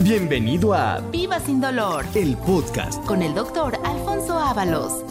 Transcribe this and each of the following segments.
Bienvenido a Viva sin dolor el podcast. con el doctor Alfonso Ábalos.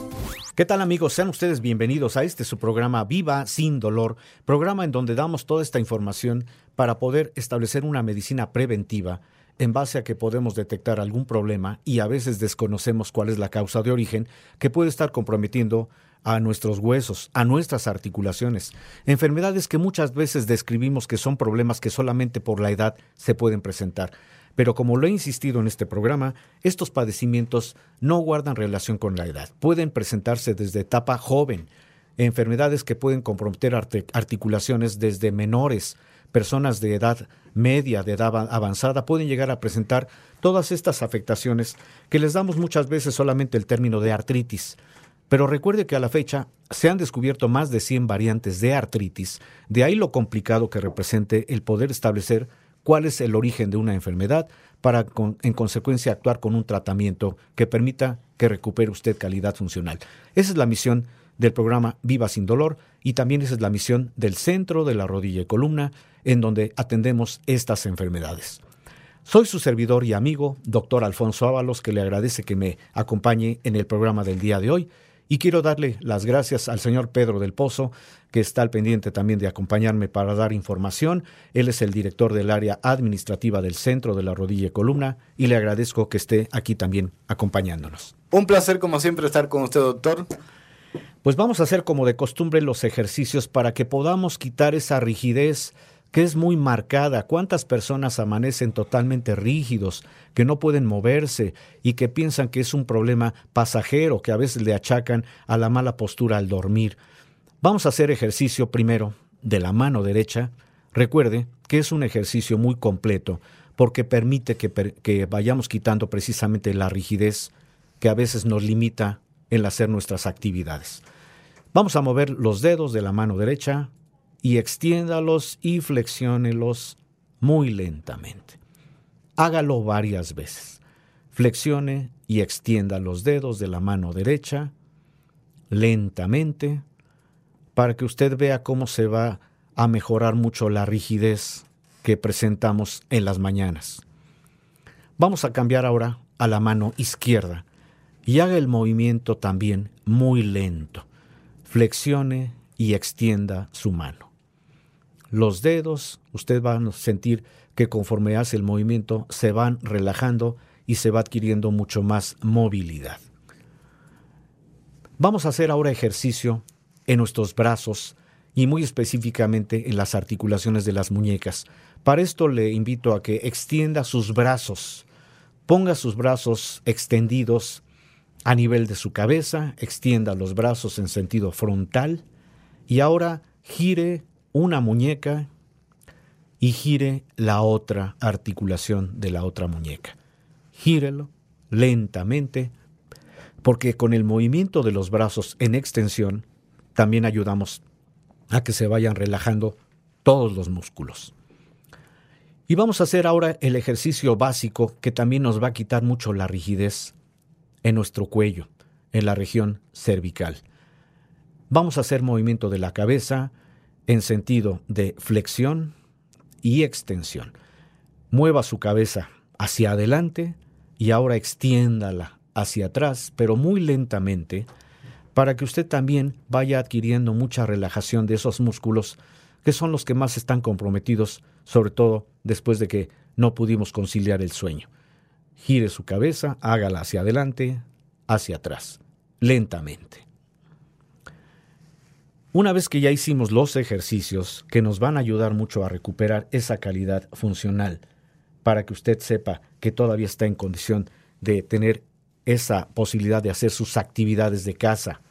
¿Qué tal amigos? Sean ustedes bienvenidos a este su programa Viva sin dolor, programa en donde damos toda esta información para poder establecer una medicina preventiva en base a que podemos detectar algún problema y a veces desconocemos cuál es la causa de origen que puede estar comprometiendo a nuestros huesos, a nuestras articulaciones, enfermedades que muchas veces describimos que son problemas que solamente por la edad se pueden presentar. Pero como lo he insistido en este programa, estos padecimientos no guardan relación con la edad. Pueden presentarse desde etapa joven, enfermedades que pueden comprometer articulaciones desde menores, personas de edad media, de edad avanzada, pueden llegar a presentar todas estas afectaciones que les damos muchas veces solamente el término de artritis. Pero recuerde que a la fecha se han descubierto más de 100 variantes de artritis, de ahí lo complicado que represente el poder establecer cuál es el origen de una enfermedad para en consecuencia actuar con un tratamiento que permita que recupere usted calidad funcional. Esa es la misión del programa Viva sin dolor y también esa es la misión del Centro de la Rodilla y Columna en donde atendemos estas enfermedades. Soy su servidor y amigo, doctor Alfonso Ábalos, que le agradece que me acompañe en el programa del día de hoy y quiero darle las gracias al señor Pedro del Pozo, que está al pendiente también de acompañarme para dar información. Él es el director del área administrativa del Centro de la Rodilla y Columna y le agradezco que esté aquí también acompañándonos. Un placer como siempre estar con usted, doctor. Pues vamos a hacer como de costumbre los ejercicios para que podamos quitar esa rigidez que es muy marcada. ¿Cuántas personas amanecen totalmente rígidos, que no pueden moverse y que piensan que es un problema pasajero, que a veces le achacan a la mala postura al dormir? Vamos a hacer ejercicio primero de la mano derecha. Recuerde que es un ejercicio muy completo porque permite que, vayamos quitando precisamente la rigidez que a veces nos limita en hacer nuestras actividades. Vamos a mover los dedos de la mano derecha, y extiéndalos y flexiónelos muy lentamente. Hágalo varias veces. Flexione y extienda los dedos de la mano derecha lentamente para que usted vea cómo se va a mejorar mucho la rigidez que presentamos en las mañanas. Vamos a cambiar ahora a la mano izquierda y haga el movimiento también muy lento. Flexione y extienda su mano. Los dedos, usted va a sentir que conforme hace el movimiento se van relajando y se va adquiriendo mucho más movilidad. Vamos a hacer ahora ejercicio en nuestros brazos y muy específicamente en las articulaciones de las muñecas. Para esto le invito a que extienda sus brazos, ponga sus brazos extendidos a nivel de su cabeza, extienda los brazos en sentido frontal y ahora gire una muñeca y gire la otra articulación de la otra muñeca. Gírelo lentamente, porque con el movimiento de los brazos en extensión también ayudamos a que se vayan relajando todos los músculos. Y vamos a hacer ahora el ejercicio básico que también nos va a quitar mucho la rigidez en nuestro cuello, en la región cervical. Vamos a hacer movimiento de la cabeza, en sentido de flexión y extensión. Mueva su cabeza hacia adelante y ahora extiéndala hacia atrás, pero muy lentamente, para que usted también vaya adquiriendo mucha relajación de esos músculos que son los que más están comprometidos, sobre todo después de que no pudimos conciliar el sueño. Gire su cabeza, hágala hacia adelante, hacia atrás, lentamente. Una vez que ya hicimos los ejercicios que nos van a ayudar mucho a recuperar esa calidad funcional, para que usted sepa que todavía está en condición de tener esa posibilidad de hacer sus actividades de casa,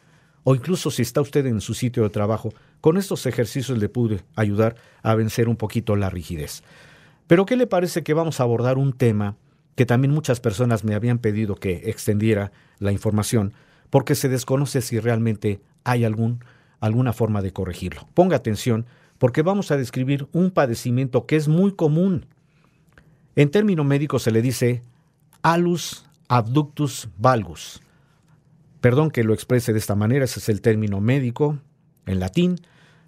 o incluso si está usted en su sitio de trabajo, con estos ejercicios le pude ayudar a vencer un poquito la rigidez. Pero ¿qué le parece que vamos a abordar un tema que también muchas personas me habían pedido que extendiera la información, porque se desconoce si realmente hay algún alguna forma de corregirlo. Ponga atención porque vamos a describir un padecimiento que es muy común. En término médico se le dice alus abductus valgus. Perdón que lo exprese de esta manera, ese es el término médico en latín,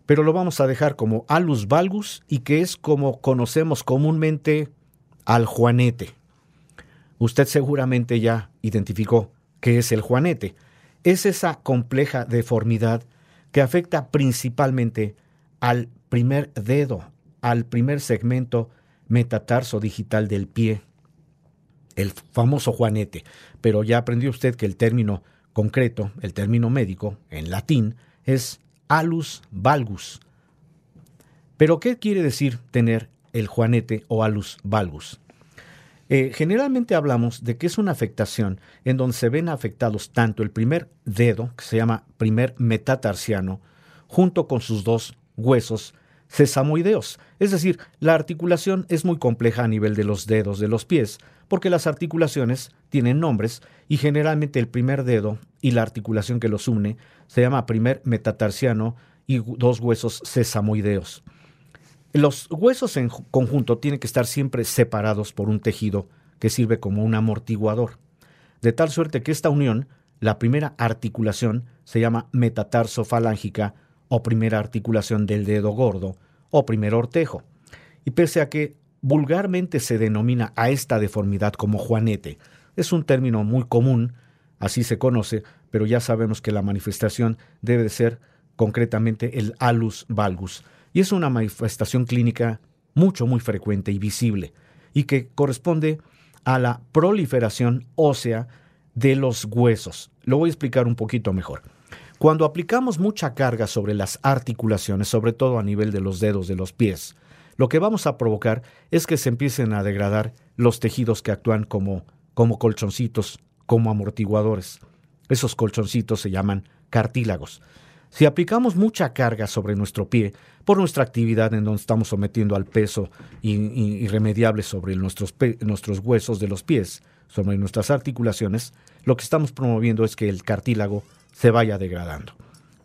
pero lo vamos a dejar como alus valgus y que es como conocemos comúnmente al juanete. Usted seguramente ya identificó qué es el juanete. Es esa compleja deformidad que afecta principalmente al primer dedo, al primer segmento metatarso digital del pie, el famoso juanete. Pero ya aprendió usted que el término concreto, el término médico, en latín, es alus valgus. Pero, ¿qué quiere decir tener el juanete o alus valgus? Eh, generalmente hablamos de que es una afectación en donde se ven afectados tanto el primer dedo, que se llama primer metatarsiano, junto con sus dos huesos sesamoideos. Es decir, la articulación es muy compleja a nivel de los dedos de los pies, porque las articulaciones tienen nombres y generalmente el primer dedo y la articulación que los une se llama primer metatarsiano y dos huesos sesamoideos. Los huesos en conjunto tienen que estar siempre separados por un tejido que sirve como un amortiguador, de tal suerte que esta unión, la primera articulación, se llama metatarso-falángica o primera articulación del dedo gordo o primer ortejo. Y pese a que vulgarmente se denomina a esta deformidad como juanete, es un término muy común, así se conoce, pero ya sabemos que la manifestación debe ser concretamente el alus valgus, y es una manifestación clínica mucho, muy frecuente y visible, y que corresponde a la proliferación ósea de los huesos. Lo voy a explicar un poquito mejor. Cuando aplicamos mucha carga sobre las articulaciones, sobre todo a nivel de los dedos de los pies, lo que vamos a provocar es que se empiecen a degradar los tejidos que actúan como, como colchoncitos, como amortiguadores. Esos colchoncitos se llaman cartílagos. Si aplicamos mucha carga sobre nuestro pie por nuestra actividad en donde estamos sometiendo al peso irremediable sobre nuestros, nuestros huesos de los pies, sobre nuestras articulaciones, lo que estamos promoviendo es que el cartílago se vaya degradando.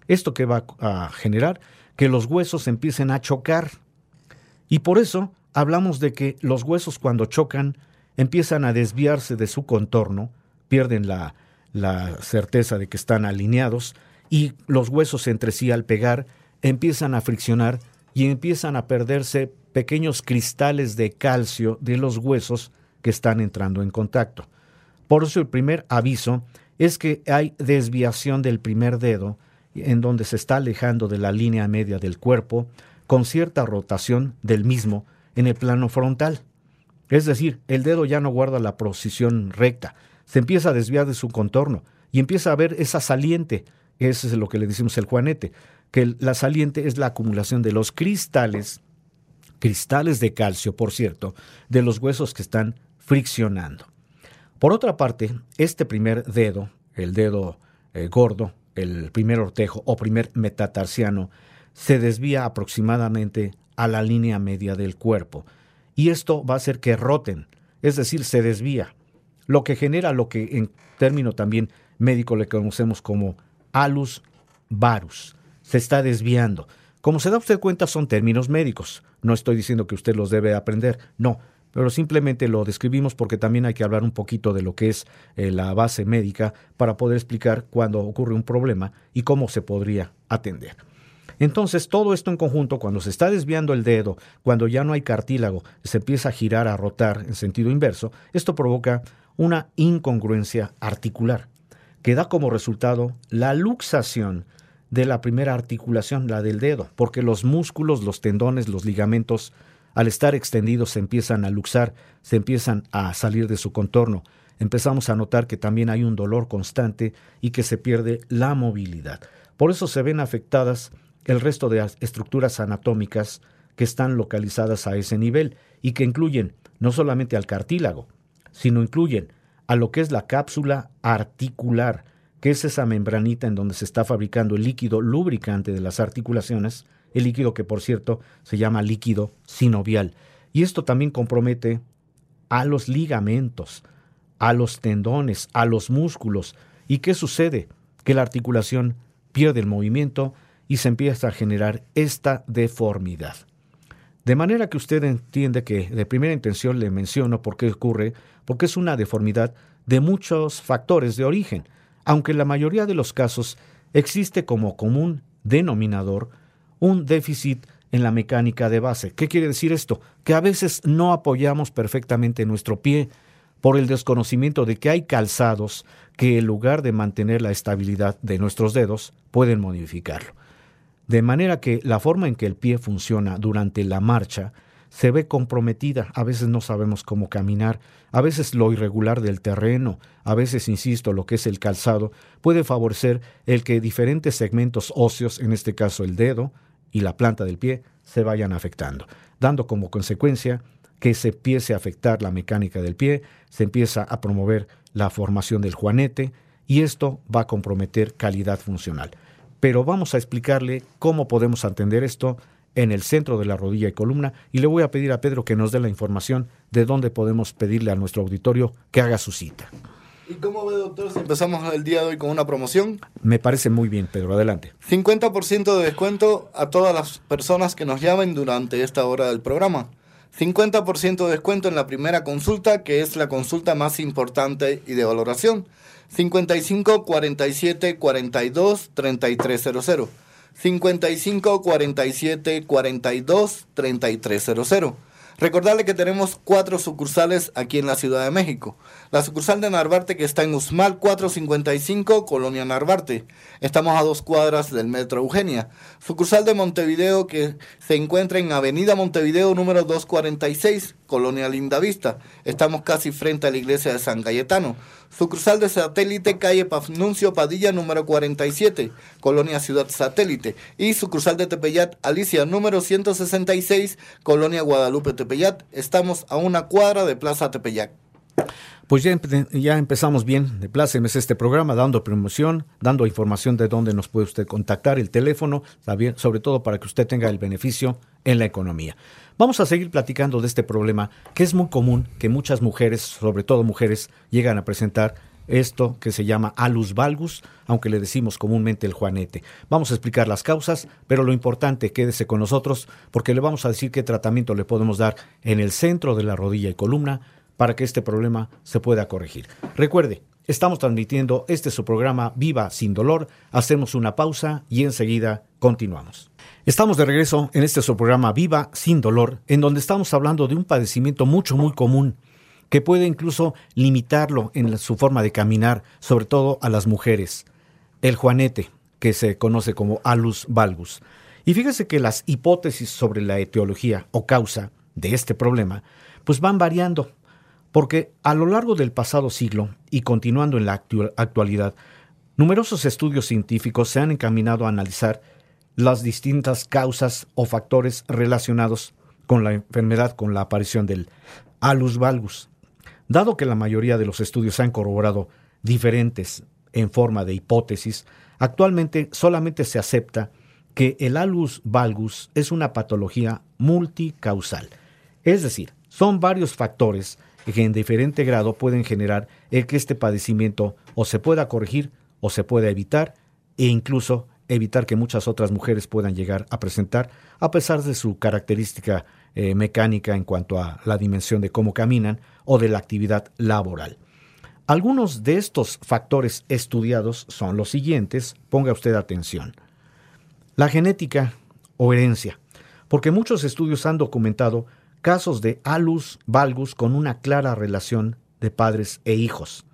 ¿Esto que va a generar? Que los huesos empiecen a chocar. Y por eso hablamos de que los huesos cuando chocan empiezan a desviarse de su contorno, pierden la, la certeza de que están alineados y los huesos entre sí al pegar empiezan a friccionar y empiezan a perderse pequeños cristales de calcio de los huesos que están entrando en contacto. Por eso el primer aviso es que hay desviación del primer dedo, en donde se está alejando de la línea media del cuerpo, con cierta rotación del mismo en el plano frontal. Es decir, el dedo ya no guarda la posición recta, se empieza a desviar de su contorno y empieza a ver esa saliente, ese es lo que le decimos el juanete, que la saliente es la acumulación de los cristales, cristales de calcio, por cierto, de los huesos que están friccionando. Por otra parte, este primer dedo, el dedo eh, gordo, el primer ortejo o primer metatarsiano, se desvía aproximadamente a la línea media del cuerpo. Y esto va a hacer que roten, es decir, se desvía, lo que genera lo que en término también médico le conocemos como alus varus. Se está desviando. Como se da usted cuenta, son términos médicos. No estoy diciendo que usted los debe aprender. No, pero simplemente lo describimos porque también hay que hablar un poquito de lo que es eh, la base médica para poder explicar cuándo ocurre un problema y cómo se podría atender. Entonces, todo esto en conjunto, cuando se está desviando el dedo, cuando ya no hay cartílago, se empieza a girar, a rotar en sentido inverso, esto provoca una incongruencia articular, que da como resultado la luxación de la primera articulación, la del dedo, porque los músculos, los tendones, los ligamentos al estar extendidos se empiezan a luxar, se empiezan a salir de su contorno. Empezamos a notar que también hay un dolor constante y que se pierde la movilidad. Por eso se ven afectadas el resto de estructuras anatómicas que están localizadas a ese nivel y que incluyen no solamente al cartílago, sino incluyen a lo que es la cápsula articular, que es esa membranita en donde se está fabricando el líquido lubricante de las articulaciones, el líquido que por cierto se llama líquido sinovial. Y esto también compromete a los ligamentos, a los tendones, a los músculos. ¿Y qué sucede? Que la articulación pierde el movimiento y se empieza a generar esta deformidad. De manera que usted entiende que de primera intención le menciono por qué ocurre, porque es una deformidad de muchos factores de origen, aunque en la mayoría de los casos existe como común denominador un déficit en la mecánica de base. ¿Qué quiere decir esto? Que a veces no apoyamos perfectamente nuestro pie por el desconocimiento de que hay calzados que en lugar de mantener la estabilidad de nuestros dedos, pueden modificarlo. De manera que la forma en que el pie funciona durante la marcha se ve comprometida, a veces no sabemos cómo caminar, a veces lo irregular del terreno, a veces, insisto, lo que es el calzado, puede favorecer el que diferentes segmentos óseos, en este caso el dedo y la planta del pie, se vayan afectando, dando como consecuencia que se empiece a afectar la mecánica del pie, se empieza a promover la formación del juanete y esto va a comprometer calidad funcional. Pero vamos a explicarle cómo podemos atender esto en el centro de la rodilla y columna y le voy a pedir a Pedro que nos dé la información de dónde podemos pedirle a nuestro auditorio que haga su cita. ¿Y cómo ve, doctor, si empezamos el día de hoy con una promoción? Me parece muy bien, Pedro, adelante. 50% de descuento a todas las personas que nos llamen durante esta hora del programa. 50% de descuento en la primera consulta, que es la consulta más importante y de valoración. 55 47 42 3300. 55 47 42 3300. Recordarle que tenemos cuatro sucursales aquí en la Ciudad de México. La sucursal de Narvarte que está en Usmal 455, Colonia Narvarte. Estamos a dos cuadras del Metro Eugenia. Sucursal de Montevideo que se encuentra en Avenida Montevideo número 246, Colonia Lindavista. Estamos casi frente a la iglesia de San Cayetano. Sucursal de Satélite, calle Pafnuncio Padilla número 47, Colonia Ciudad Satélite. Y sucursal de Tepeyat, Alicia número 166, Colonia Guadalupe Tepeyat. Estamos a una cuadra de Plaza Tepeyac. Pues ya, ya, empezamos bien, de plácemes este programa, dando promoción, dando información de dónde nos puede usted contactar, el teléfono, sobre todo para que usted tenga el beneficio en la economía. Vamos a seguir platicando de este problema que es muy común que muchas mujeres, sobre todo mujeres, llegan a presentar esto que se llama alus valgus, aunque le decimos comúnmente el juanete. Vamos a explicar las causas, pero lo importante, quédese con nosotros porque le vamos a decir qué tratamiento le podemos dar en el centro de la rodilla y columna para que este problema se pueda corregir. Recuerde, estamos transmitiendo este su programa Viva sin dolor. Hacemos una pausa y enseguida continuamos. Estamos de regreso en este su programa Viva sin dolor, en donde estamos hablando de un padecimiento mucho muy común que puede incluso limitarlo en su forma de caminar, sobre todo a las mujeres. El juanete, que se conoce como alus valgus. Y fíjese que las hipótesis sobre la etiología o causa de este problema pues van variando porque a lo largo del pasado siglo y continuando en la actualidad, numerosos estudios científicos se han encaminado a analizar las distintas causas o factores relacionados con la enfermedad, con la aparición del alus valgus. Dado que la mayoría de los estudios han corroborado diferentes en forma de hipótesis, actualmente solamente se acepta que el alus valgus es una patología multicausal. Es decir, son varios factores que en diferente grado pueden generar el que este padecimiento o se pueda corregir o se pueda evitar e incluso evitar que muchas otras mujeres puedan llegar a presentar a pesar de su característica eh, mecánica en cuanto a la dimensión de cómo caminan o de la actividad laboral. Algunos de estos factores estudiados son los siguientes, ponga usted atención. La genética o herencia, porque muchos estudios han documentado casos de alus valgus con una clara relación de padres e hijos.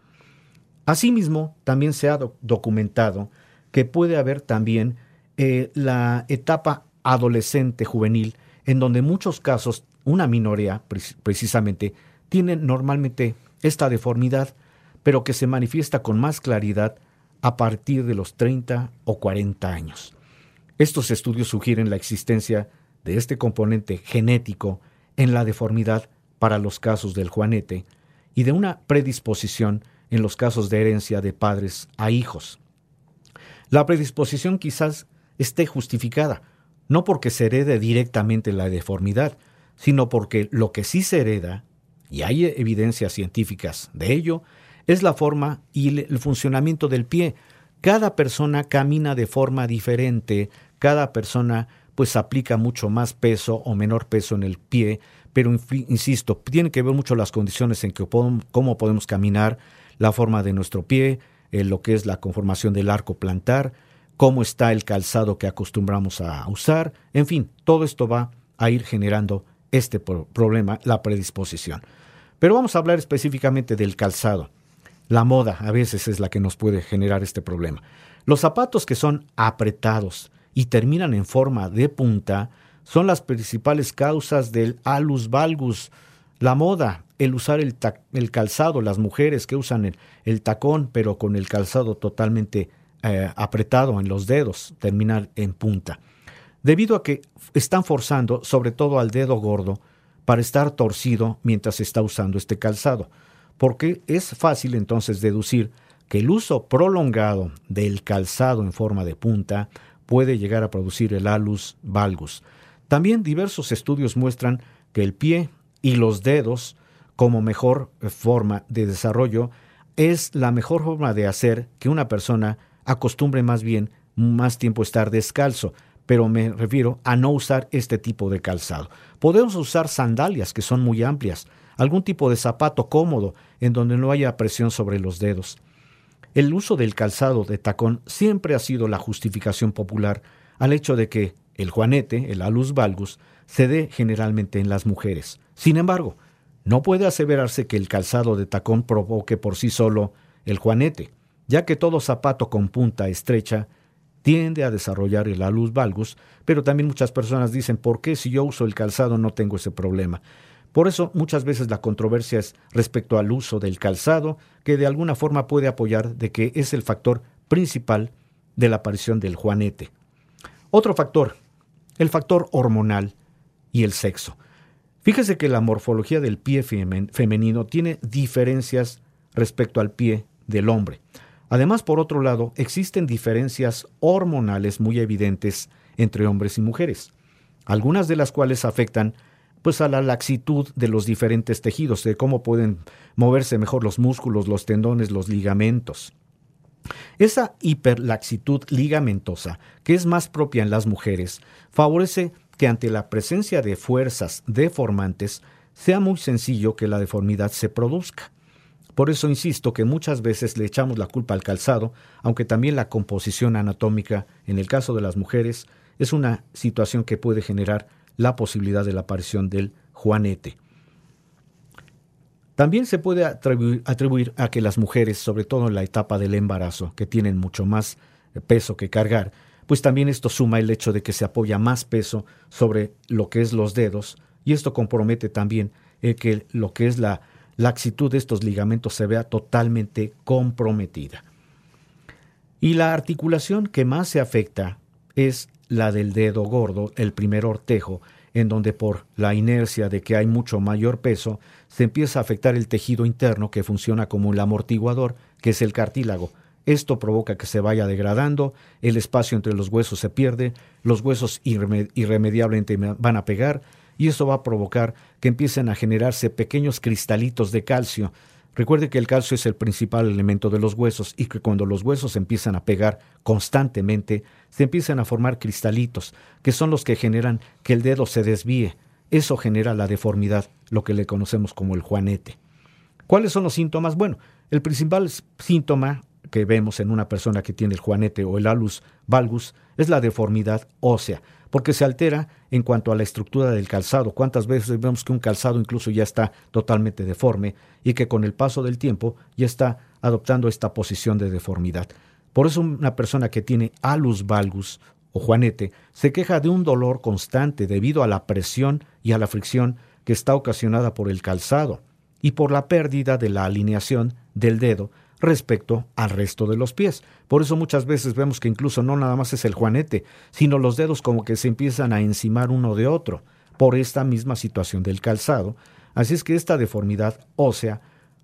Asimismo, también se ha documentado que puede haber también eh, la etapa adolescente juvenil, en donde muchos casos una minoría precisamente tiene normalmente esta deformidad, pero que se manifiesta con más claridad a partir de los 30 o 40 años. Estos estudios sugieren la existencia de este componente genético en la deformidad para los casos del juanete y de una predisposición en los casos de herencia de padres a hijos. La predisposición quizás esté justificada, no porque se herede directamente la deformidad, sino porque lo que sí se hereda, y hay evidencias científicas de ello, es la forma y el funcionamiento del pie. Cada persona camina de forma diferente, cada persona pues aplica mucho más peso o menor peso en el pie, pero insisto, tiene que ver mucho las condiciones en que cómo podemos caminar, la forma de nuestro pie, eh, lo que es la conformación del arco plantar, cómo está el calzado que acostumbramos a usar, en fin, todo esto va a ir generando este problema, la predisposición. Pero vamos a hablar específicamente del calzado. La moda a veces es la que nos puede generar este problema. Los zapatos que son apretados y terminan en forma de punta son las principales causas del alus valgus. La moda, el usar el, calzado, las mujeres que usan el, tacón, pero con el calzado totalmente eh, apretado en los dedos, terminar en punta. Debido a que están forzando, sobre todo al dedo gordo, para estar torcido mientras está usando este calzado, porque es fácil entonces deducir que el uso prolongado del calzado en forma de punta puede llegar a producir el alus valgus. También diversos estudios muestran que el pie y los dedos como mejor forma de desarrollo es la mejor forma de hacer que una persona acostumbre más bien más tiempo estar descalzo, pero me refiero a no usar este tipo de calzado. Podemos usar sandalias que son muy amplias, algún tipo de zapato cómodo en donde no haya presión sobre los dedos. El uso del calzado de tacón siempre ha sido la justificación popular al hecho de que el juanete, el alus valgus, se dé generalmente en las mujeres. Sin embargo, no puede aseverarse que el calzado de tacón provoque por sí solo el juanete, ya que todo zapato con punta estrecha tiende a desarrollar el alus valgus, pero también muchas personas dicen, ¿por qué si yo uso el calzado no tengo ese problema? Por eso muchas veces la controversia es respecto al uso del calzado, que de alguna forma puede apoyar de que es el factor principal de la aparición del juanete. Otro factor, el factor hormonal y el sexo. Fíjese que la morfología del pie femenino tiene diferencias respecto al pie del hombre. Además, por otro lado, existen diferencias hormonales muy evidentes entre hombres y mujeres, algunas de las cuales afectan pues a la laxitud de los diferentes tejidos, de cómo pueden moverse mejor los músculos, los tendones, los ligamentos. Esa hiperlaxitud ligamentosa, que es más propia en las mujeres, favorece que ante la presencia de fuerzas deformantes sea muy sencillo que la deformidad se produzca. Por eso insisto que muchas veces le echamos la culpa al calzado, aunque también la composición anatómica, en el caso de las mujeres, es una situación que puede generar la posibilidad de la aparición del juanete. También se puede atribuir, a que las mujeres, sobre todo en la etapa del embarazo, que tienen mucho más peso que cargar, pues también esto suma el hecho de que se apoya más peso sobre lo que es los dedos y esto compromete también eh, que lo que es la laxitud de estos ligamentos se vea totalmente comprometida. Y la articulación que más se afecta es la del dedo gordo, el primer ortejo, en donde por la inercia de que hay mucho mayor peso, se empieza a afectar el tejido interno que funciona como el amortiguador, que es el cartílago. Esto provoca que se vaya degradando, el espacio entre los huesos se pierde, los huesos irremediablemente van a pegar, y eso va a provocar que empiecen a generarse pequeños cristalitos de calcio. Recuerde que el calcio es el principal elemento de los huesos y que cuando los huesos empiezan a pegar constantemente, se empiezan a formar cristalitos, que son los que generan que el dedo se desvíe. Eso genera la deformidad, lo que le conocemos como el juanete. ¿Cuáles son los síntomas? Bueno, el principal síntoma que vemos en una persona que tiene el juanete o el alus valgus es la deformidad ósea porque se altera en cuanto a la estructura del calzado. ¿Cuántas veces vemos que un calzado incluso ya está totalmente deforme y que con el paso del tiempo ya está adoptando esta posición de deformidad? Por eso una persona que tiene alus valgus o juanete se queja de un dolor constante debido a la presión y a la fricción que está ocasionada por el calzado y por la pérdida de la alineación del dedo respecto al resto de los pies. Por eso muchas veces vemos que incluso no nada más es el juanete, sino los dedos como que se empiezan a encimar uno de otro por esta misma situación del calzado. Así es que esta deformidad ósea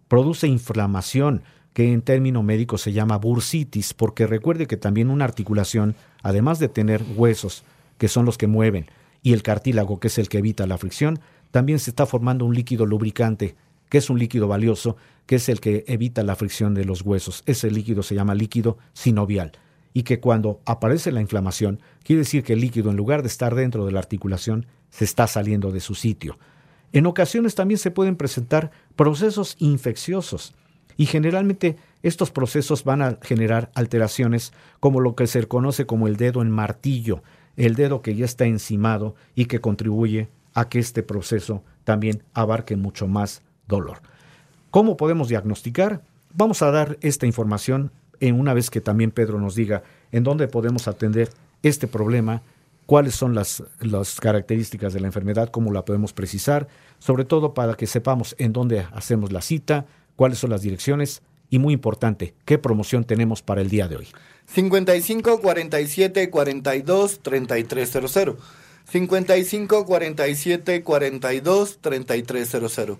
produce inflamación, que en término médico se llama bursitis, porque recuerde que también una articulación, además de tener huesos, que son los que mueven, y el cartílago, que es el que evita la fricción, también se está formando un líquido lubricante que es un líquido valioso, que es el que evita la fricción de los huesos. Ese líquido se llama líquido sinovial y que cuando aparece la inflamación, quiere decir que el líquido, en lugar de estar dentro de la articulación, se está saliendo de su sitio. En ocasiones también se pueden presentar procesos infecciosos y generalmente estos procesos van a generar alteraciones como lo que se conoce como el dedo en martillo, el dedo que ya está encimado y que contribuye a que este proceso también abarque mucho más dolor. ¿Cómo podemos diagnosticar? Vamos a dar esta información en una vez que también Pedro nos diga en dónde podemos atender este problema, cuáles son las, las características de la enfermedad, cómo la podemos precisar, sobre todo para que sepamos en dónde hacemos la cita, cuáles son las direcciones y muy importante, qué promoción tenemos para el día de hoy. 55 47 42 3300. 55 47 42 3300.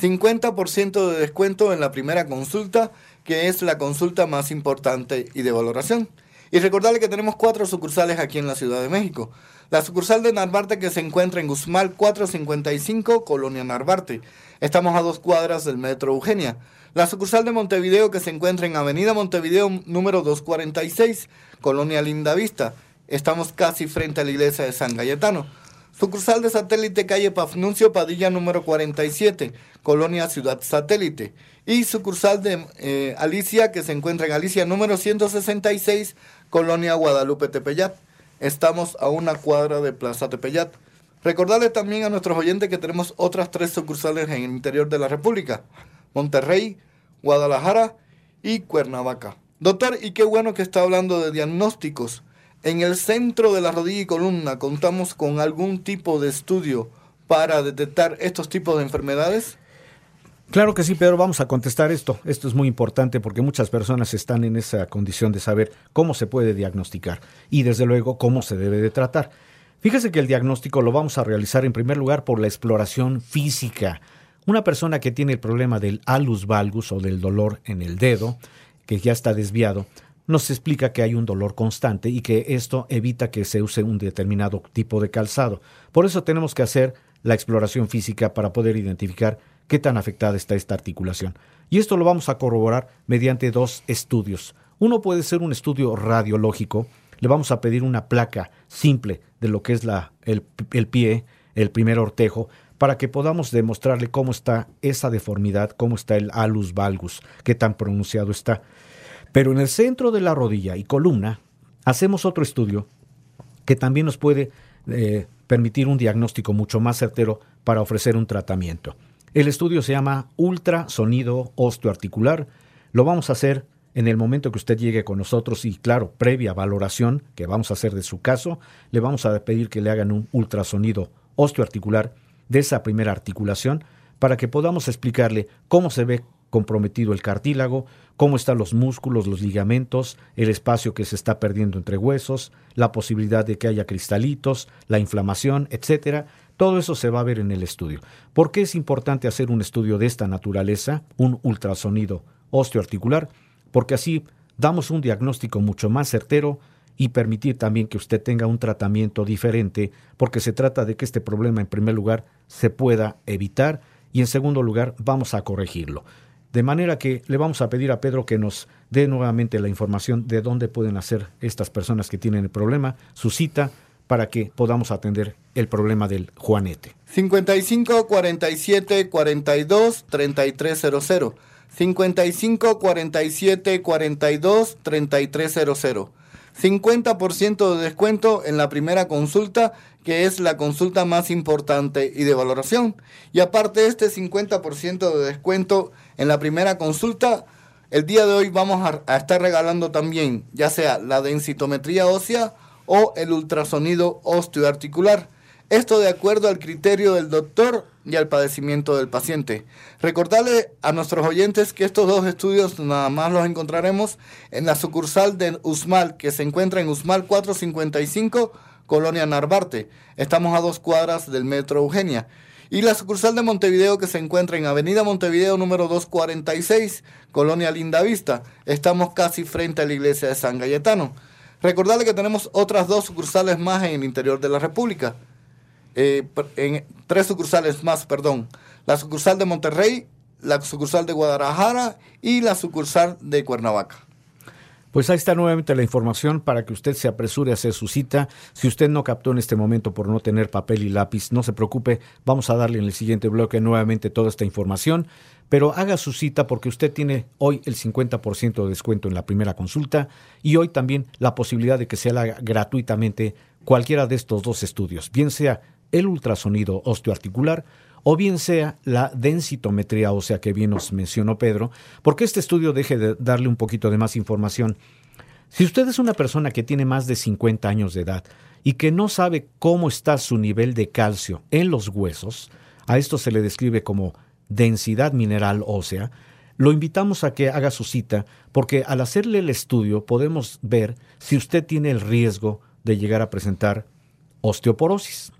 50% de descuento en la primera consulta, que es la consulta más importante y de valoración. Y recordarle que tenemos cuatro sucursales aquí en la Ciudad de México. La sucursal de Narvarte que se encuentra en Guzmán 455, Colonia Narvarte. Estamos a dos cuadras del Metro Eugenia. La sucursal de Montevideo que se encuentra en Avenida Montevideo número 246, Colonia Lindavista. Estamos casi frente a la iglesia de San Galletano. Sucursal de satélite calle Pafnuncio Padilla número 47, Colonia Ciudad Satélite. Y sucursal de eh, Alicia que se encuentra en Alicia número 166, Colonia Guadalupe Tepeyat. Estamos a una cuadra de Plaza Tepeyat. Recordarle también a nuestros oyentes que tenemos otras tres sucursales en el interior de la República. Monterrey, Guadalajara y Cuernavaca. Doctor, y qué bueno que está hablando de diagnósticos. En el centro de la rodilla y columna contamos con algún tipo de estudio para detectar estos tipos de enfermedades. Claro que sí, Pedro, vamos a contestar esto. Esto es muy importante porque muchas personas están en esa condición de saber cómo se puede diagnosticar y desde luego cómo se debe de tratar. Fíjese que el diagnóstico lo vamos a realizar en primer lugar por la exploración física. Una persona que tiene el problema del alus valgus o del dolor en el dedo, que ya está desviado, nos explica que hay un dolor constante y que esto evita que se use un determinado tipo de calzado. Por eso tenemos que hacer la exploración física para poder identificar qué tan afectada está esta articulación. Y esto lo vamos a corroborar mediante dos estudios. Uno puede ser un estudio radiológico. Le vamos a pedir una placa simple de lo que es la, el, el pie, el primer ortejo, para que podamos demostrarle cómo está esa deformidad, cómo está el alus valgus, qué tan pronunciado está. Pero en el centro de la rodilla y columna hacemos otro estudio que también nos puede eh, permitir un diagnóstico mucho más certero para ofrecer un tratamiento. El estudio se llama ultrasonido osteoarticular. Lo vamos a hacer en el momento que usted llegue con nosotros y claro, previa valoración que vamos a hacer de su caso, le vamos a pedir que le hagan un ultrasonido osteoarticular de esa primera articulación para que podamos explicarle cómo se ve comprometido el cartílago, cómo están los músculos, los ligamentos, el espacio que se está perdiendo entre huesos, la posibilidad de que haya cristalitos, la inflamación, etcétera. Todo eso se va a ver en el estudio. ¿Por qué es importante hacer un estudio de esta naturaleza, un ultrasonido osteoarticular? Porque así damos un diagnóstico mucho más certero y permitir también que usted tenga un tratamiento diferente, porque se trata de que este problema en primer lugar se pueda evitar y en segundo lugar vamos a corregirlo. De manera que le vamos a pedir a Pedro que nos dé nuevamente la información de dónde pueden hacer estas personas que tienen el problema, su cita, para que podamos atender el problema del Juanete. 55 47 42 3300. 55 47 42 3300. 50% de descuento en la primera consulta, que es la consulta más importante y de valoración. Y aparte este 50% de descuento en la primera consulta, el día de hoy vamos a, estar regalando también ya sea la densitometría ósea o el ultrasonido osteoarticular. Esto de acuerdo al criterio del doctor y al padecimiento del paciente. Recordarle a nuestros oyentes que estos dos estudios nada más los encontraremos en la sucursal de Usmal, que se encuentra en Usmal 455, Colonia Narvarte. Estamos a dos cuadras del Metro Eugenia. Y la sucursal de Montevideo que se encuentra en Avenida Montevideo número 246, Colonia Lindavista. Estamos casi frente a la iglesia de San Galletano. Recordarle que tenemos otras dos sucursales más en el interior de la República. Eh, en tres sucursales más, perdón. La sucursal de Monterrey, la sucursal de Guadalajara y la sucursal de Cuernavaca. Pues ahí está nuevamente la información para que usted se apresure a hacer su cita. Si usted no captó en este momento por no tener papel y lápiz, no se preocupe, vamos a darle en el siguiente bloque nuevamente toda esta información. Pero haga su cita porque usted tiene hoy el 50% de descuento en la primera consulta y hoy también la posibilidad de que se haga gratuitamente cualquiera de estos dos estudios, bien sea el ultrasonido osteoarticular o bien sea la densitometría ósea que bien nos mencionó Pedro, porque este estudio deje de darle un poquito de más información. Si usted es una persona que tiene más de 50 años de edad y que no sabe cómo está su nivel de calcio en los huesos, a esto se le describe como densidad mineral ósea, lo invitamos a que haga su cita porque al hacerle el estudio podemos ver si usted tiene el riesgo de llegar a presentar osteoporosis.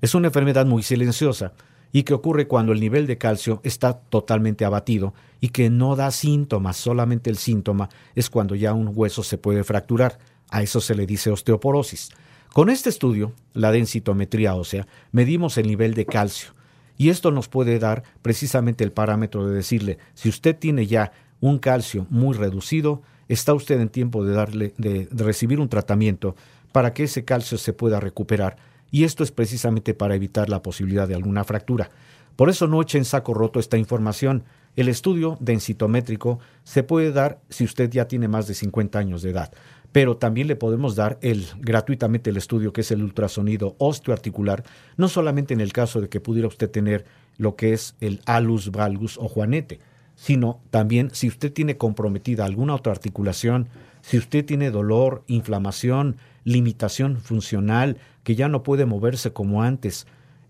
Es una enfermedad muy silenciosa y que ocurre cuando el nivel de calcio está totalmente abatido y que no da síntomas, solamente el síntoma es cuando ya un hueso se puede fracturar. A eso se le dice osteoporosis. Con este estudio, la densitometría ósea, medimos el nivel de calcio y esto nos puede dar precisamente el parámetro de decirle, si usted tiene ya un calcio muy reducido, está usted en tiempo de darle de, de recibir un tratamiento para que ese calcio se pueda recuperar y esto es precisamente para evitar la posibilidad de alguna fractura. Por eso no eche en saco roto esta información. El estudio densitométrico se puede dar si usted ya tiene más de 50 años de edad, pero también le podemos dar el, gratuitamente el estudio que es el ultrasonido osteoarticular, no solamente en el caso de que pudiera usted tener lo que es el alus valgus o juanete, sino también si usted tiene comprometida alguna otra articulación, si usted tiene dolor, inflamación, limitación funcional, que ya no puede moverse como antes,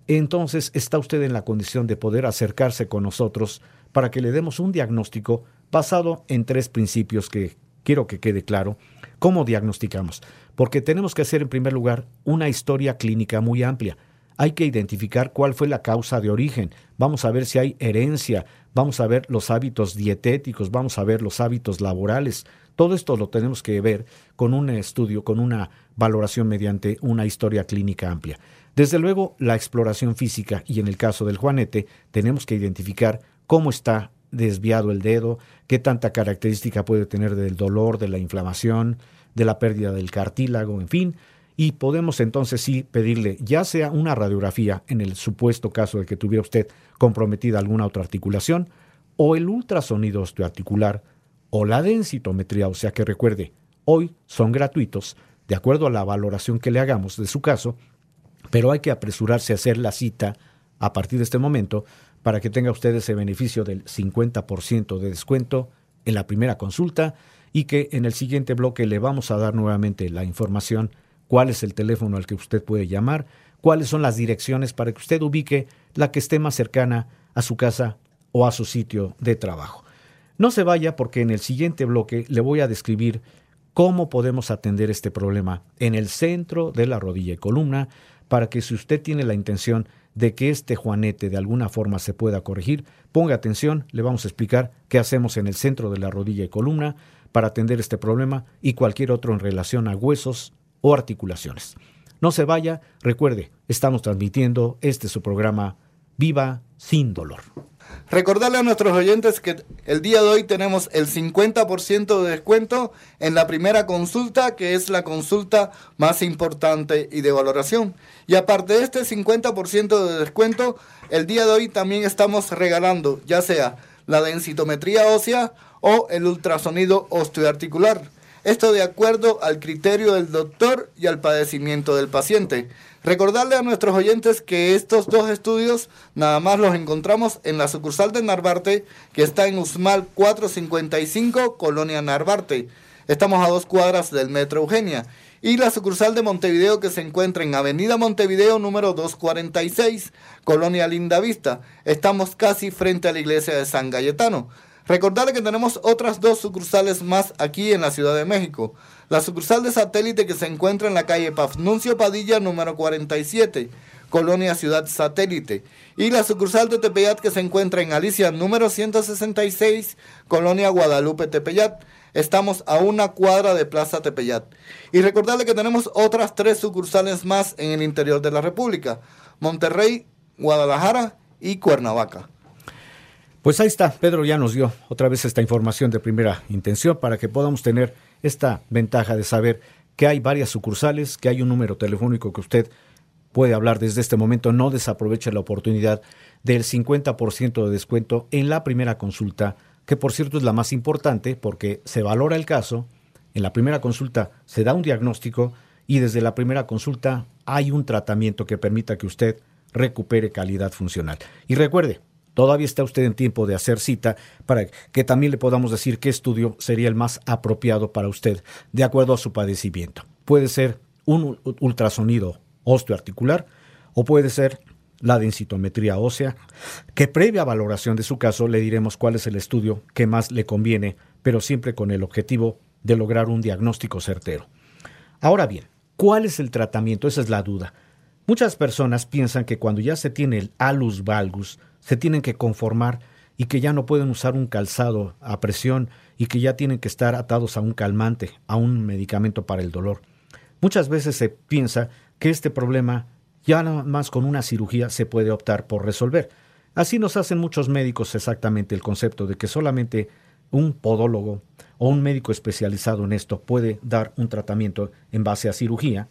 entonces está usted en la condición de poder acercarse con nosotros para que le demos un diagnóstico basado en tres principios que quiero que quede claro. ¿Cómo diagnosticamos? Porque tenemos que hacer en primer lugar una historia clínica muy amplia. Hay que identificar cuál fue la causa de origen. Vamos a ver si hay herencia, vamos a ver los hábitos dietéticos, vamos a ver los hábitos laborales, todo esto lo tenemos que ver con un estudio, con una valoración mediante una historia clínica amplia. Desde luego, la exploración física y en el caso del juanete, tenemos que identificar cómo está desviado el dedo, qué tanta característica puede tener del dolor, de la inflamación, de la pérdida del cartílago, en fin, y podemos entonces sí pedirle ya sea una radiografía en el supuesto caso de que tuviera usted comprometida alguna otra articulación, o el ultrasonido osteoarticular o la densitometría, o sea que recuerde, hoy son gratuitos, de acuerdo a la valoración que le hagamos de su caso, pero hay que apresurarse a hacer la cita a partir de este momento para que tenga usted ese beneficio del 50% de descuento en la primera consulta y que en el siguiente bloque le vamos a dar nuevamente la información, cuál es el teléfono al que usted puede llamar, cuáles son las direcciones para que usted ubique la que esté más cercana a su casa o a su sitio de trabajo. No se vaya porque en el siguiente bloque le voy a describir cómo podemos atender este problema en el centro de la rodilla y columna para que si usted tiene la intención de que este juanete de alguna forma se pueda corregir, ponga atención, le vamos a explicar qué hacemos en el centro de la rodilla y columna para atender este problema y cualquier otro en relación a huesos o articulaciones. No se vaya, recuerde, estamos transmitiendo este su programa Viva sin dolor. Recordarle a nuestros oyentes que el día de hoy tenemos el 50% de descuento en la primera consulta, que es la consulta más importante y de valoración. Y aparte de este 50% de descuento, el día de hoy también estamos regalando ya sea la densitometría ósea o el ultrasonido osteoarticular. Esto de acuerdo al criterio del doctor y al padecimiento del paciente. Recordarle a nuestros oyentes que estos dos estudios nada más los encontramos en la sucursal de Narvarte, que está en Usmal 455, Colonia Narvarte. Estamos a dos cuadras del Metro Eugenia. Y la sucursal de Montevideo que se encuentra en Avenida Montevideo número 246, Colonia Linda Vista. Estamos casi frente a la iglesia de San Galletano. Recordarle que tenemos otras dos sucursales más aquí en la Ciudad de México. La sucursal de satélite que se encuentra en la calle Pafnuncio Padilla número 47, Colonia Ciudad Satélite. Y la sucursal de Tepeyat que se encuentra en Alicia número 166, Colonia Guadalupe Tepeyat. Estamos a una cuadra de Plaza Tepeyat. Y recordarle que tenemos otras tres sucursales más en el interior de la República. Monterrey, Guadalajara y Cuernavaca. Pues ahí está, Pedro ya nos dio otra vez esta información de primera intención para que podamos tener esta ventaja de saber que hay varias sucursales, que hay un número telefónico que usted puede hablar desde este momento. No desaproveche la oportunidad del 50% de descuento en la primera consulta, que por cierto es la más importante porque se valora el caso, en la primera consulta se da un diagnóstico y desde la primera consulta hay un tratamiento que permita que usted recupere calidad funcional. Y recuerde, todavía está usted en tiempo de hacer cita para que también le podamos decir qué estudio sería el más apropiado para usted de acuerdo a su padecimiento. Puede ser un ultrasonido osteoarticular o puede ser la densitometría ósea, que previa valoración de su caso le diremos cuál es el estudio que más le conviene, pero siempre con el objetivo de lograr un diagnóstico certero. Ahora bien, ¿cuál es el tratamiento? Esa es la duda. Muchas personas piensan que cuando ya se tiene el alus valgus, se tienen que conformar y que ya no pueden usar un calzado a presión y que ya tienen que estar atados a un calmante, a un medicamento para el dolor. Muchas veces se piensa que este problema ya nada más con una cirugía se puede optar por resolver. Así nos hacen muchos médicos exactamente el concepto de que solamente un podólogo o un médico especializado en esto puede dar un tratamiento en base a cirugía,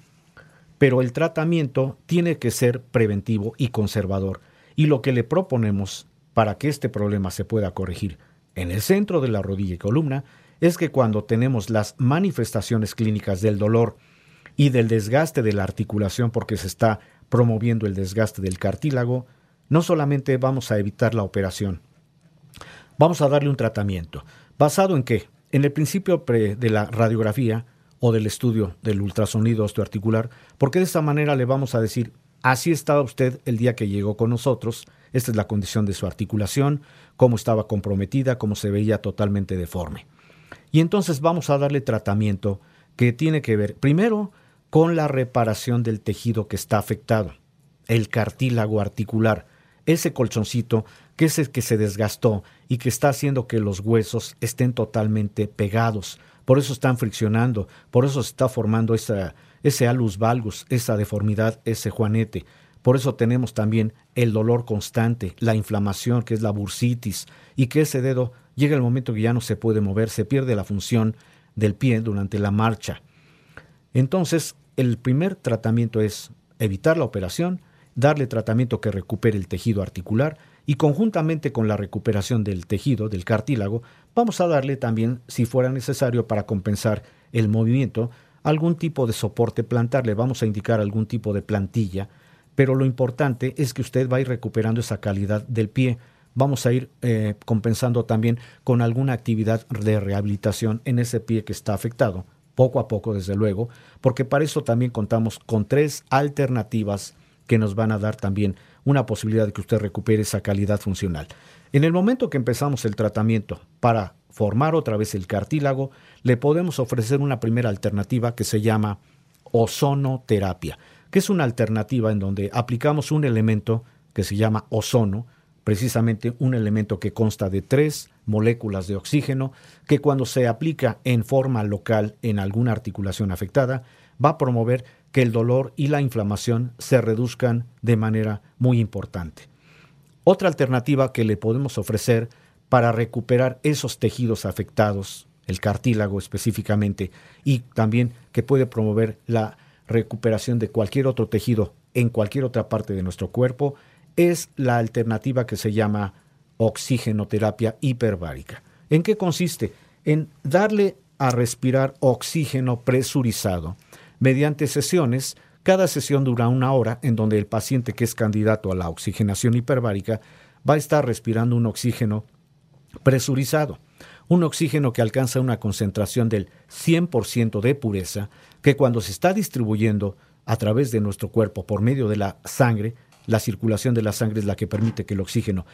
pero el tratamiento tiene que ser preventivo y conservador. Y lo que le proponemos para que este problema se pueda corregir en el centro de la rodilla y columna es que cuando tenemos las manifestaciones clínicas del dolor y del desgaste de la articulación porque se está promoviendo el desgaste del cartílago, no solamente vamos a evitar la operación, vamos a darle un tratamiento. ¿Basado en qué? En el principio de la radiografía o del estudio del ultrasonido osteoarticular, porque de esta manera le vamos a decir, así estaba usted el día que llegó con nosotros, esta es la condición de su articulación, cómo estaba comprometida, cómo se veía totalmente deforme. Y entonces vamos a darle tratamiento que tiene que ver, primero, con la reparación del tejido que está afectado, el cartílago articular, ese colchoncito que es el que se desgastó y que está haciendo que los huesos estén totalmente pegados. Por eso están friccionando, por eso se está formando esa, ese alus valgus, esa deformidad, ese juanete. Por eso tenemos también el dolor constante, la inflamación, que es la bursitis, y que ese dedo llega el momento que ya no se puede mover, se pierde la función del pie durante la marcha. Entonces, el primer tratamiento es evitar la operación, darle tratamiento que recupere el tejido articular y conjuntamente con la recuperación del tejido, del cartílago, vamos a darle también, si fuera necesario para compensar el movimiento, algún tipo de soporte plantar, le vamos a indicar algún tipo de plantilla, pero lo importante es que usted va a ir recuperando esa calidad del pie. Vamos a ir eh, compensando también con alguna actividad de rehabilitación en ese pie que está afectado poco a poco, desde luego, porque para eso también contamos con tres alternativas que nos van a dar también una posibilidad de que usted recupere esa calidad funcional. En el momento que empezamos el tratamiento para formar otra vez el cartílago, le podemos ofrecer una primera alternativa que se llama ozonoterapia, que es una alternativa en donde aplicamos un elemento que se llama ozono, precisamente un elemento que consta de tres moléculas de oxígeno que cuando se aplica en forma local en alguna articulación afectada va a promover que el dolor y la inflamación se reduzcan de manera muy importante. Otra alternativa que le podemos ofrecer para recuperar esos tejidos afectados, el cartílago específicamente, y también que puede promover la recuperación de cualquier otro tejido en cualquier otra parte de nuestro cuerpo, es la alternativa que se llama oxigenoterapia hiperbárica. ¿En qué consiste? En darle a respirar oxígeno presurizado mediante sesiones. Cada sesión dura una hora en donde el paciente que es candidato a la oxigenación hiperbárica va a estar respirando un oxígeno presurizado, un oxígeno que alcanza una concentración del 100% de pureza, que cuando se está distribuyendo a través de nuestro cuerpo por medio de la sangre, la circulación de la sangre es la que permite que el oxígeno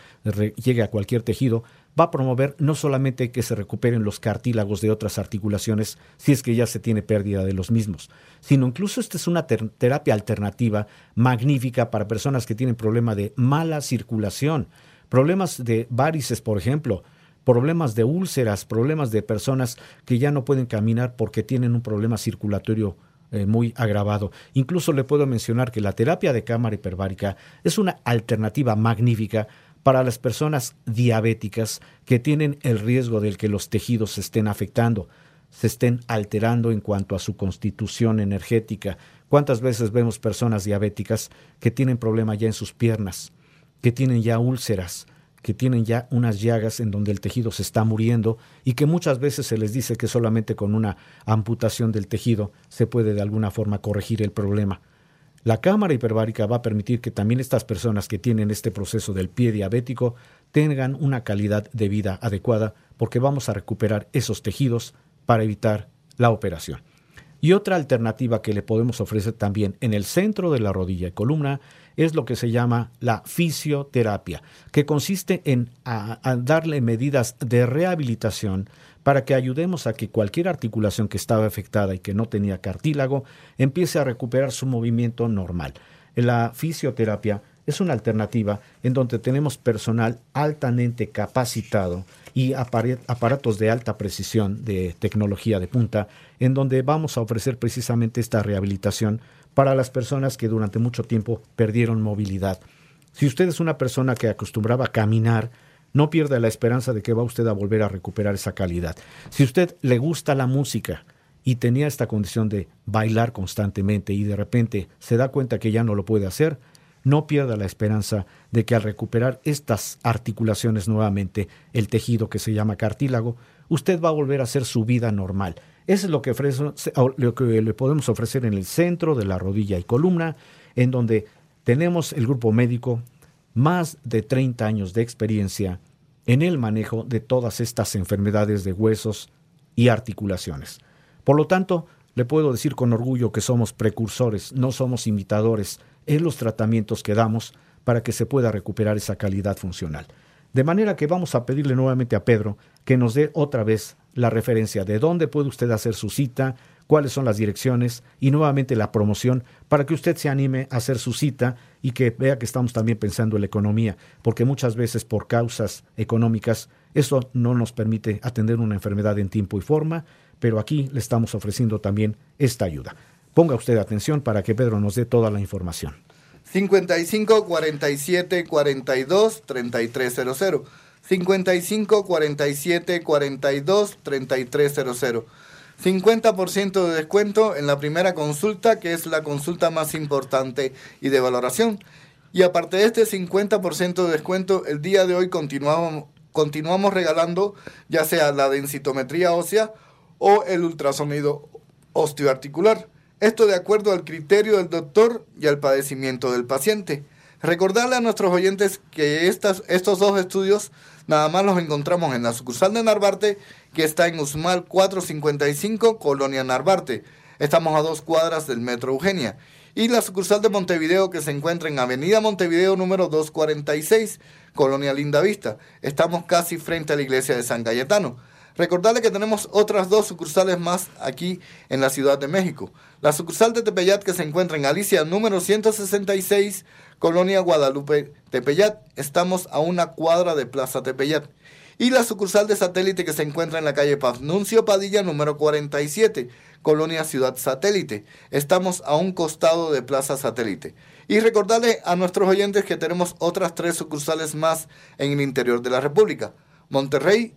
llegue a cualquier tejido, va a promover no solamente que se recuperen los cartílagos de otras articulaciones, si es que ya se tiene pérdida de los mismos, sino incluso esta es una terapia alternativa magnífica para personas que tienen problema de mala circulación, problemas de varices, por ejemplo, problemas de úlceras, problemas de personas que ya no pueden caminar porque tienen un problema circulatorio eh, muy agravado. Incluso le puedo mencionar que la terapia de cámara hiperbárica es una alternativa magnífica para las personas diabéticas que tienen el riesgo del que los tejidos se estén afectando, se estén alterando en cuanto a su constitución energética. ¿Cuántas veces vemos personas diabéticas que tienen problemas ya en sus piernas, que tienen ya úlceras, que tienen ya unas llagas en donde el tejido se está muriendo y que muchas veces se les dice que solamente con una amputación del tejido se puede de alguna forma corregir el problema. La cámara hiperbárica va a permitir que también estas personas que tienen este proceso del pie diabético tengan una calidad de vida adecuada porque vamos a recuperar esos tejidos para evitar la operación. Y otra alternativa que le podemos ofrecer también en el centro de la rodilla y columna es lo que se llama la fisioterapia, que consiste en darle medidas de rehabilitación para que ayudemos a que cualquier articulación que estaba afectada y que no tenía cartílago empiece a recuperar su movimiento normal. La fisioterapia es una alternativa en donde tenemos personal altamente capacitado y aparatos de alta precisión de tecnología de punta, en donde vamos a ofrecer precisamente esta rehabilitación para las personas que durante mucho tiempo perdieron movilidad. Si usted es una persona que acostumbraba a caminar, no pierda la esperanza de que va usted a volver a recuperar esa calidad. Si usted le gusta la música y tenía esta condición de bailar constantemente y de repente se da cuenta que ya no lo puede hacer, no pierda la esperanza de que al recuperar estas articulaciones nuevamente, el tejido que se llama cartílago, usted va a volver a hacer su vida normal. Eso es lo que, lo que le podemos ofrecer en el centro de la rodilla y columna, en donde tenemos el grupo médico más de 30 años de experiencia en el manejo de todas estas enfermedades de huesos y articulaciones. Por lo tanto, le puedo decir con orgullo que somos precursores, no somos imitadores en los tratamientos que damos para que se pueda recuperar esa calidad funcional. De manera que vamos a pedirle nuevamente a Pedro que nos dé otra vez la referencia de dónde puede usted hacer su cita, cuáles son las direcciones y nuevamente la promoción para que usted se anime a hacer su cita y que vea que estamos también pensando en la economía, porque muchas veces por causas económicas eso no nos permite atender una enfermedad en tiempo y forma, pero aquí le estamos ofreciendo también esta ayuda. Ponga usted atención para que Pedro nos dé toda la información. 55 47 42 3300. 55 47 42 3300. 50% de descuento en la primera consulta, que es la consulta más importante y de valoración. Y aparte de este 50% de descuento, el día de hoy continuamos, continuamos regalando ya sea la densitometría ósea o el ultrasonido osteoarticular. Esto de acuerdo al criterio del doctor y al padecimiento del paciente. Recordarle a nuestros oyentes que estas, estos dos estudios nada más los encontramos en la sucursal de Narvarte, que está en Usmal 455, Colonia Narvarte. Estamos a dos cuadras del Metro Eugenia. Y la sucursal de Montevideo, que se encuentra en Avenida Montevideo número 246, Colonia Linda Vista. Estamos casi frente a la iglesia de San Cayetano. Recordarle que tenemos otras dos sucursales más aquí en la Ciudad de México. La sucursal de Tepeyat que se encuentra en Alicia número 166, Colonia Guadalupe Tepeyat. Estamos a una cuadra de Plaza Tepeyat. Y la sucursal de satélite que se encuentra en la calle Pafnuncio Padilla número 47, Colonia Ciudad Satélite. Estamos a un costado de Plaza Satélite. Y recordarle a nuestros oyentes que tenemos otras tres sucursales más en el interior de la República. Monterrey,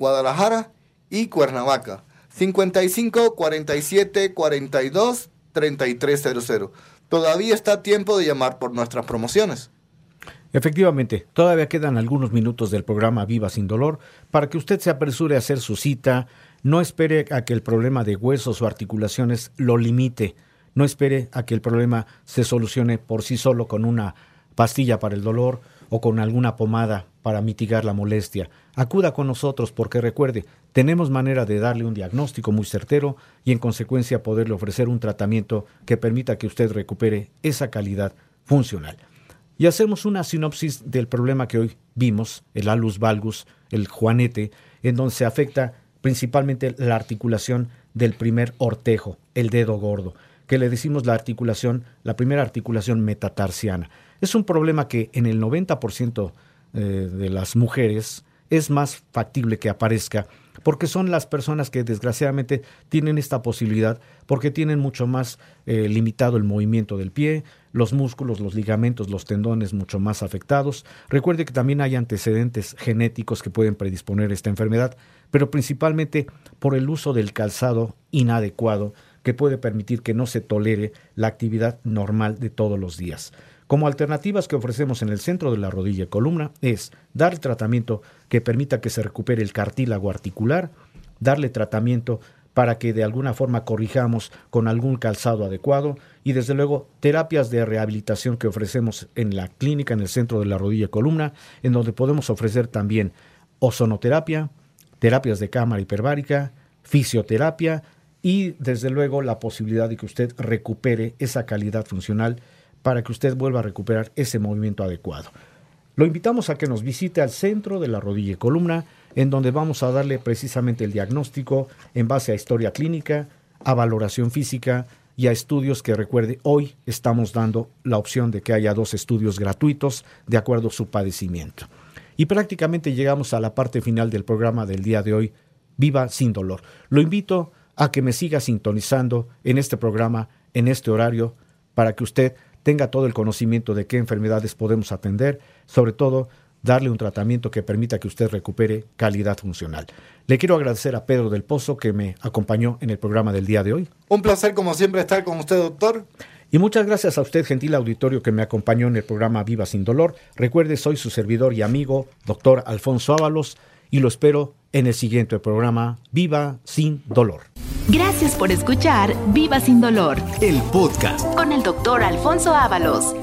Guadalajara y Cuernavaca. 55 47 42 3300. Todavía está tiempo de llamar por nuestras promociones. Efectivamente, todavía quedan algunos minutos del programa Viva sin dolor para que usted se apresure a hacer su cita. No espere a que el problema de huesos o articulaciones lo limite. No espere a que el problema se solucione por sí solo con una pastilla para el dolor o con alguna pomada para mitigar la molestia. Acuda con nosotros porque recuerde, tenemos manera de darle un diagnóstico muy certero y en consecuencia poderle ofrecer un tratamiento que permita que usted recupere esa calidad funcional. Y hacemos una sinopsis del problema que hoy vimos, el alus valgus, el juanete, en donde se afecta principalmente la articulación del primer ortejo, el dedo gordo, que le decimos la articulación, la primera articulación metatarsiana. Es un problema que en el 90% eh, de las mujeres es más factible que aparezca porque son las personas que desgraciadamente tienen esta posibilidad porque tienen mucho más eh, limitado el movimiento del pie, los músculos, los ligamentos, los tendones mucho más afectados. Recuerde que también hay antecedentes genéticos que pueden predisponer esta enfermedad, pero principalmente por el uso del calzado inadecuado que puede permitir que no se tolere la actividad normal de todos los días. Como alternativas que ofrecemos en el centro de la rodilla y columna es dar tratamiento que permita que se recupere el cartílago articular, darle tratamiento para que de alguna forma corrijamos con algún calzado adecuado y desde luego terapias de rehabilitación que ofrecemos en la clínica en el centro de la rodilla y columna, en donde podemos ofrecer también ozonoterapia, terapias de cámara hiperbárica, fisioterapia y desde luego la posibilidad de que usted recupere esa calidad funcional para que usted vuelva a recuperar ese movimiento adecuado. Lo invitamos a que nos visite al centro de la rodilla y columna, en donde vamos a darle precisamente el diagnóstico en base a historia clínica, a valoración física y a estudios que recuerde, hoy estamos dando la opción de que haya dos estudios gratuitos de acuerdo a su padecimiento. Y prácticamente llegamos a la parte final del programa del día de hoy, Viva sin dolor. Lo invito a que me siga sintonizando en este programa, en este horario, para que usted tenga todo el conocimiento de qué enfermedades podemos atender, sobre todo darle un tratamiento que permita que usted recupere calidad funcional. Le quiero agradecer a Pedro del Pozo que me acompañó en el programa del día de hoy. Un placer como siempre estar con usted, doctor. Y muchas gracias a usted, gentil auditorio, que me acompañó en el programa Viva sin Dolor. Recuerde, soy su servidor y amigo, doctor Alfonso Ábalos, y lo espero en el siguiente programa Viva sin Dolor. Gracias por escuchar Viva sin Dolor El podcast. con el doctor Alfonso Ábalos.